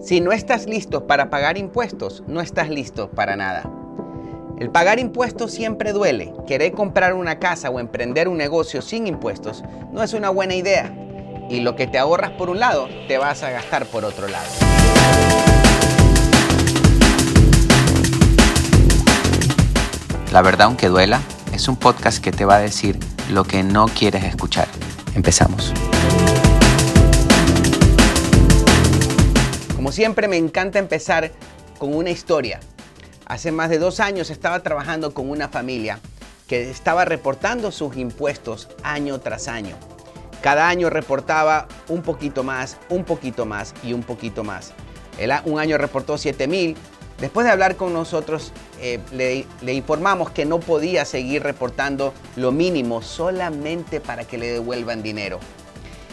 Si no estás listo para pagar impuestos, no estás listo para nada. El pagar impuestos siempre duele. Querer comprar una casa o emprender un negocio sin impuestos no es una buena idea. Y lo que te ahorras por un lado, te vas a gastar por otro lado. La verdad, aunque duela, es un podcast que te va a decir lo que no quieres escuchar. Empezamos. Como siempre, me encanta empezar con una historia. Hace más de dos años estaba trabajando con una familia que estaba reportando sus impuestos año tras año. Cada año reportaba un poquito más, un poquito más y un poquito más. un año reportó 7 mil. Después de hablar con nosotros, eh, le informamos que no podía seguir reportando lo mínimo solamente para que le devuelvan dinero.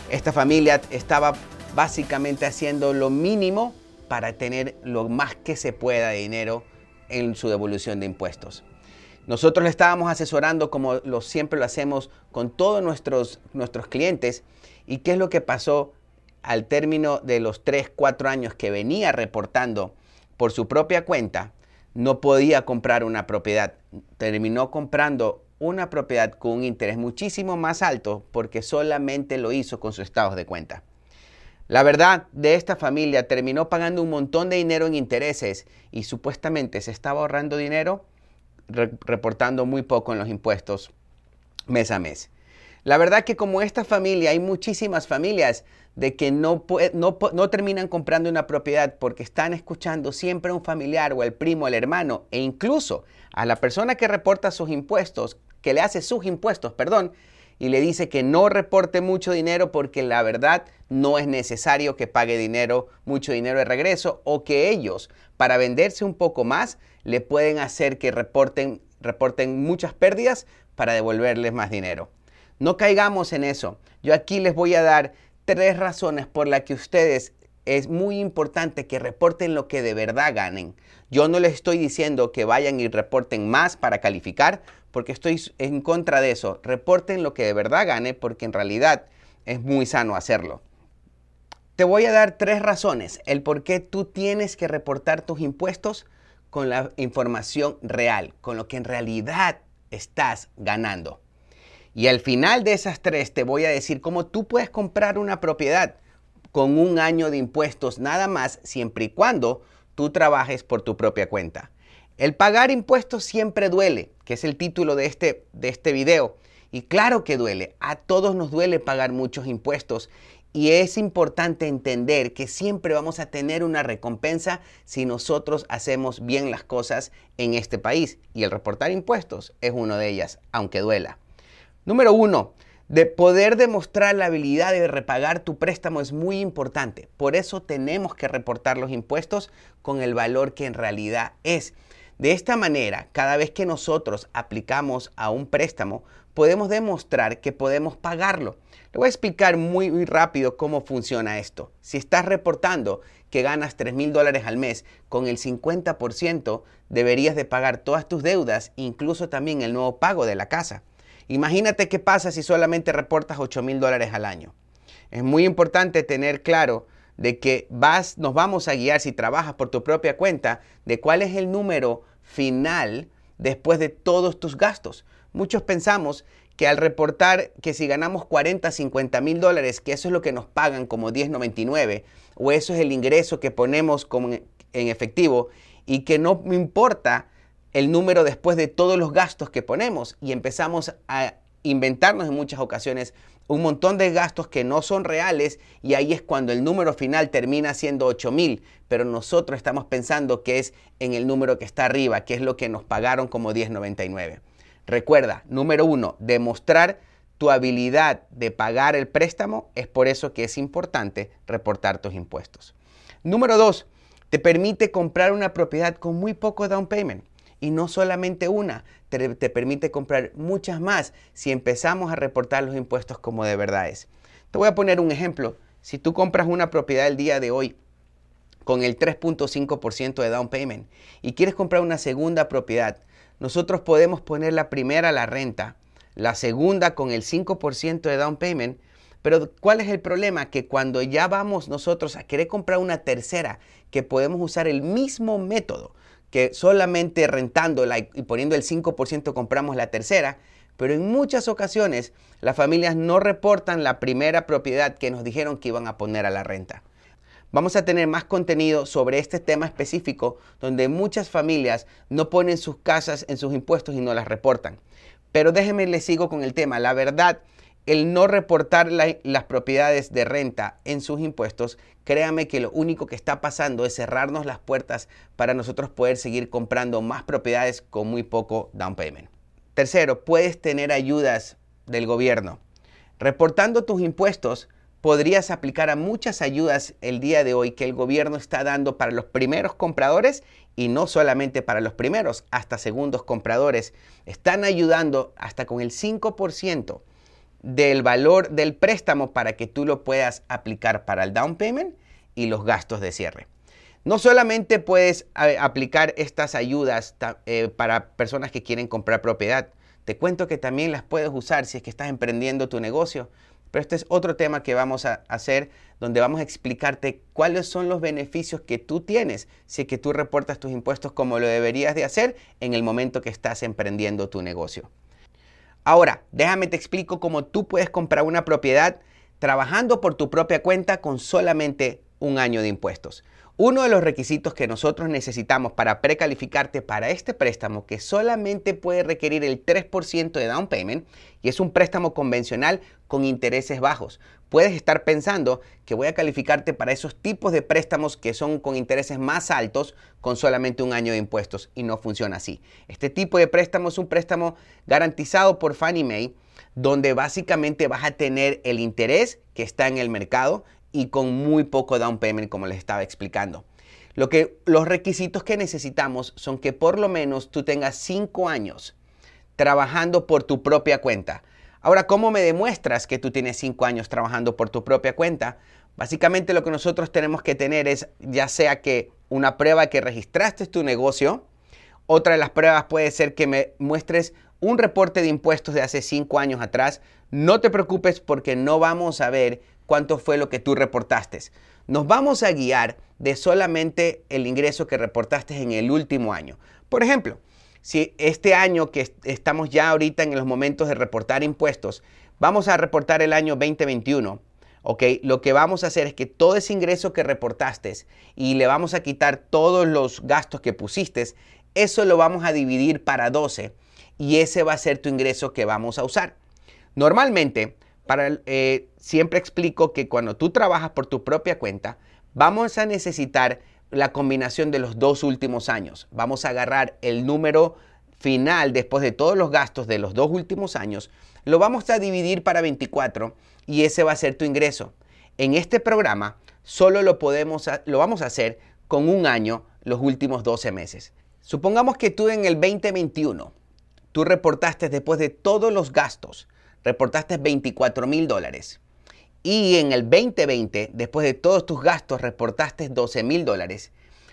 Esta familia estaba básicamente haciendo lo mínimo para tener lo más que se pueda de dinero en su devolución de impuestos. Nosotros le estábamos asesorando como siempre lo hacemos con todos nuestros, nuestros clientes. ¿Y qué es lo que pasó al término de los 3, 4 años que venía reportando por su propia cuenta? No podía comprar una propiedad. Terminó comprando una propiedad con un interés muchísimo más alto porque solamente lo hizo con sus estados de cuenta. La verdad de esta familia terminó pagando un montón de dinero en intereses y supuestamente se estaba ahorrando dinero reportando muy poco en los impuestos mes a mes. La verdad que como esta familia hay muchísimas familias de que no, no, no terminan comprando una propiedad porque están escuchando siempre a un familiar o al primo, al hermano e incluso a la persona que reporta sus impuestos, que le hace sus impuestos, perdón, y le dice que no reporte mucho dinero porque la verdad no es necesario que pague dinero, mucho dinero de regreso o que ellos, para venderse un poco más, le pueden hacer que reporten, reporten muchas pérdidas para devolverles más dinero. No caigamos en eso. Yo aquí les voy a dar tres razones por las que ustedes es muy importante que reporten lo que de verdad ganen. Yo no les estoy diciendo que vayan y reporten más para calificar, porque estoy en contra de eso. Reporten lo que de verdad gane, porque en realidad es muy sano hacerlo. Te voy a dar tres razones el por qué tú tienes que reportar tus impuestos con la información real, con lo que en realidad estás ganando. Y al final de esas tres te voy a decir cómo tú puedes comprar una propiedad con un año de impuestos nada más siempre y cuando tú trabajes por tu propia cuenta. El pagar impuestos siempre duele, que es el título de este, de este video. Y claro que duele, a todos nos duele pagar muchos impuestos y es importante entender que siempre vamos a tener una recompensa si nosotros hacemos bien las cosas en este país. Y el reportar impuestos es una de ellas, aunque duela. Número uno, de poder demostrar la habilidad de repagar tu préstamo es muy importante. Por eso tenemos que reportar los impuestos con el valor que en realidad es. De esta manera, cada vez que nosotros aplicamos a un préstamo, podemos demostrar que podemos pagarlo. Le voy a explicar muy, muy rápido cómo funciona esto. Si estás reportando que ganas 3 mil dólares al mes, con el 50% deberías de pagar todas tus deudas, incluso también el nuevo pago de la casa. Imagínate qué pasa si solamente reportas 8 mil dólares al año. Es muy importante tener claro de que vas, nos vamos a guiar si trabajas por tu propia cuenta de cuál es el número final después de todos tus gastos. Muchos pensamos que al reportar que si ganamos 40, 50 mil dólares, que eso es lo que nos pagan como 10.99, o eso es el ingreso que ponemos como en efectivo, y que no importa el número después de todos los gastos que ponemos y empezamos a inventarnos en muchas ocasiones un montón de gastos que no son reales y ahí es cuando el número final termina siendo 8 mil, pero nosotros estamos pensando que es en el número que está arriba, que es lo que nos pagaron como 10.99. Recuerda, número uno, demostrar tu habilidad de pagar el préstamo, es por eso que es importante reportar tus impuestos. Número dos, te permite comprar una propiedad con muy poco down payment. Y no solamente una, te, permite comprar muchas más si empezamos a reportar los impuestos como de verdad es. Te voy a poner un ejemplo. Si tú compras una propiedad el día de hoy con el 3.5% de down payment y quieres comprar una segunda propiedad, nosotros podemos poner la primera la renta, la segunda con el 5% de down payment, Pero ¿cuál es el problema? Que cuando ya vamos nosotros a querer comprar una tercera, que podemos usar el mismo método, que solamente rentándola y poniendo el 5% compramos la tercera, pero en muchas ocasiones las familias no reportan la primera propiedad que nos dijeron que iban a poner a la renta. Vamos a tener más contenido sobre este tema específico donde muchas familias no ponen sus casas en sus impuestos y no las reportan. Pero déjenme les sigo con el tema. La verdad, el no reportar las propiedades de renta en sus impuestos, créame que lo único que está pasando es cerrarnos las puertas para nosotros poder seguir comprando más propiedades con muy poco down payment. Tercero, puedes tener ayudas del gobierno. Reportando tus impuestos, podrías aplicar a muchas ayudas el día de hoy que el gobierno está dando para los primeros compradores y no solamente para los primeros, hasta segundos compradores. Están ayudando hasta con el 5% del valor del préstamo para que tú lo puedas aplicar para el down payment y los gastos de cierre. No solamente puedes aplicar estas ayudas eh, para personas que quieren comprar propiedad, te cuento que también las puedes usar si es que estás emprendiendo tu negocio. Pero este es otro tema que vamos a hacer donde vamos a explicarte cuáles son los beneficios que tú tienes si es que tú reportas tus impuestos como lo deberías de hacer en el momento que estás emprendiendo tu negocio. Ahora, déjame te explico cómo tú puedes comprar una propiedad trabajando por tu propia cuenta con solamente un año de impuestos. Uno de los requisitos que nosotros necesitamos para precalificarte para este préstamo, que solamente puede requerir el 3% de down payment, y es un préstamo convencional con intereses bajos. Puedes estar pensando que voy a calificarte para esos tipos de préstamos que son con intereses más altos con solamente un año de impuestos, y no funciona así. Este tipo de préstamo es un préstamo garantizado por Fannie Mae, donde básicamente vas a tener el interés que está en el mercado y con muy poco down payment, como les estaba explicando. Lo que, los requisitos que necesitamos son que por lo menos tú tengas cinco años trabajando por tu propia cuenta. Ahora, ¿cómo me demuestras que tú tienes cinco años trabajando por tu propia cuenta? Básicamente lo que nosotros tenemos que tener es ya sea que una prueba que registraste tu negocio, otra de las pruebas puede ser que me muestres un reporte de impuestos de hace cinco años atrás. No te preocupes porque no vamos a ver cuánto fue lo que tú reportaste. Nos vamos a guiar de solamente el ingreso que reportaste en el último año. Por ejemplo, si este año que estamos ya ahorita en los momentos de reportar impuestos, vamos a reportar el año 2021. ¿ok? Lo que vamos a hacer es que todo ese ingreso que reportaste y le vamos a quitar todos los gastos que pusiste, eso lo vamos a dividir para 12 y ese va a ser tu ingreso que vamos a usar. Normalmente, para, eh, siempre explico que cuando tú trabajas por tu propia cuenta, vamos a necesitar la combinación de los dos últimos años. Vamos a agarrar el número final después de todos los gastos de los dos últimos años, lo vamos a dividir para 24 y ese va a ser tu ingreso. En este programa solo lo, podemos, lo vamos a hacer con un año los últimos 12 meses. Supongamos que tú en el 2021, tú reportaste después de todos los gastos, reportaste 24 mil dólares. Y en el 2020, después de todos tus gastos, reportaste 12 mil dólares.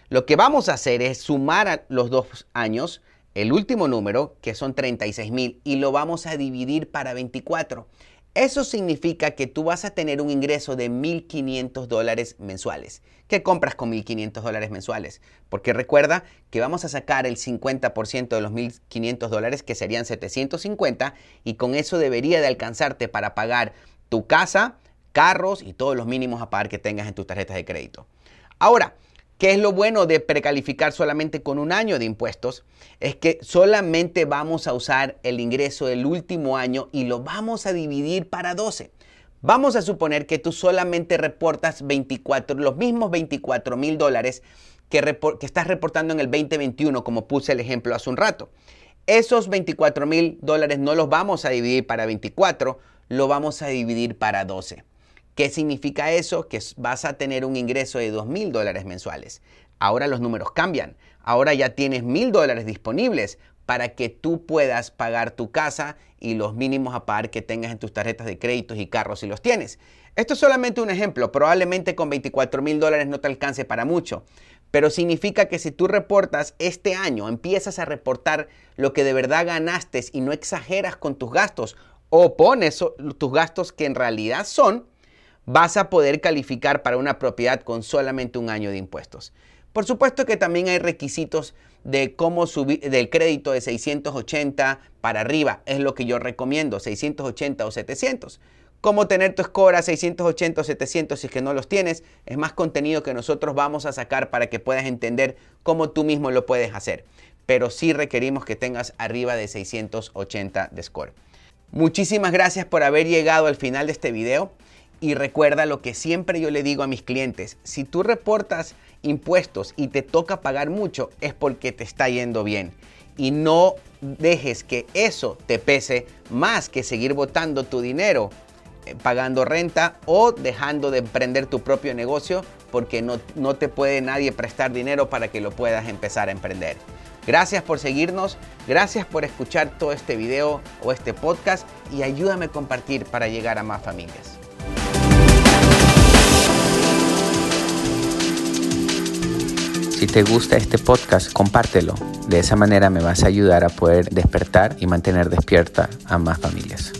Lo que vamos a hacer es sumar a los dos años el último número, que son 36 mil, y lo vamos a dividir para 24. Eso significa que tú vas a tener un ingreso de 1.500 dólares mensuales. ¿Qué compras con 1.500 dólares mensuales? Porque recuerda que vamos a sacar el 50% de los 1.500 dólares, que serían 750, y con eso debería de alcanzarte para pagar tu casa, carros y todos los mínimos a pagar que tengas en tus tarjetas de crédito. Ahora, ¿Qué es lo bueno de precalificar solamente con un año de impuestos? Es que solamente vamos a usar el ingreso del último año y lo vamos a dividir para 12. Vamos a suponer que tú solamente reportas 24, los mismos 24 mil dólares que, que, estás reportando en el 2021, como puse el ejemplo hace un rato. Esos 24 mil dólares no los vamos a dividir para 24, lo vamos a dividir para 12. ¿Qué significa eso? Que vas a tener un ingreso de 2 mil dólares mensuales. Ahora los números cambian. Ahora ya tienes mil dólares disponibles para que tú puedas pagar tu casa y los mínimos a pagar que tengas en tus tarjetas de créditos y carros si los tienes. Esto es solamente un ejemplo. Probablemente con 24 mil dólares no te alcance para mucho. Pero significa que si tú reportas este año, empiezas a reportar lo que de verdad ganaste y no exageras con tus gastos, o pones tus gastos que en realidad son, vas a poder calificar para una propiedad con solamente un año de impuestos. Por supuesto que también hay requisitos de cómo subir del crédito de 680 para arriba, es lo que yo recomiendo, 680 o 700. Cómo tener tu score a 680 o 700 si es que no los tienes, es más contenido que nosotros vamos a sacar para que puedas entender cómo tú mismo lo puedes hacer. Pero sí requerimos que tengas arriba de 680 de score. Muchísimas gracias por haber llegado al final de este video. Y recuerda lo que siempre yo le digo a mis clientes, si tú reportas impuestos y te toca pagar mucho, es porque te está yendo bien. Y no dejes que eso te pese más que seguir botando tu dinero eh, pagando renta o dejando de emprender tu propio negocio porque no, no te puede nadie prestar dinero para que lo puedas empezar a emprender. Gracias por seguirnos, gracias por escuchar todo este video o este podcast y ayúdame a compartir para llegar a más familias. Si te gusta este podcast, compártelo. De esa manera me vas a ayudar a poder despertar y mantener despierta a más familias.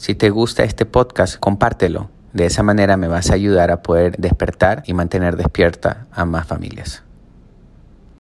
Si te gusta este podcast, compártelo. De esa manera me vas a ayudar a poder despertar y mantener despierta a más familias.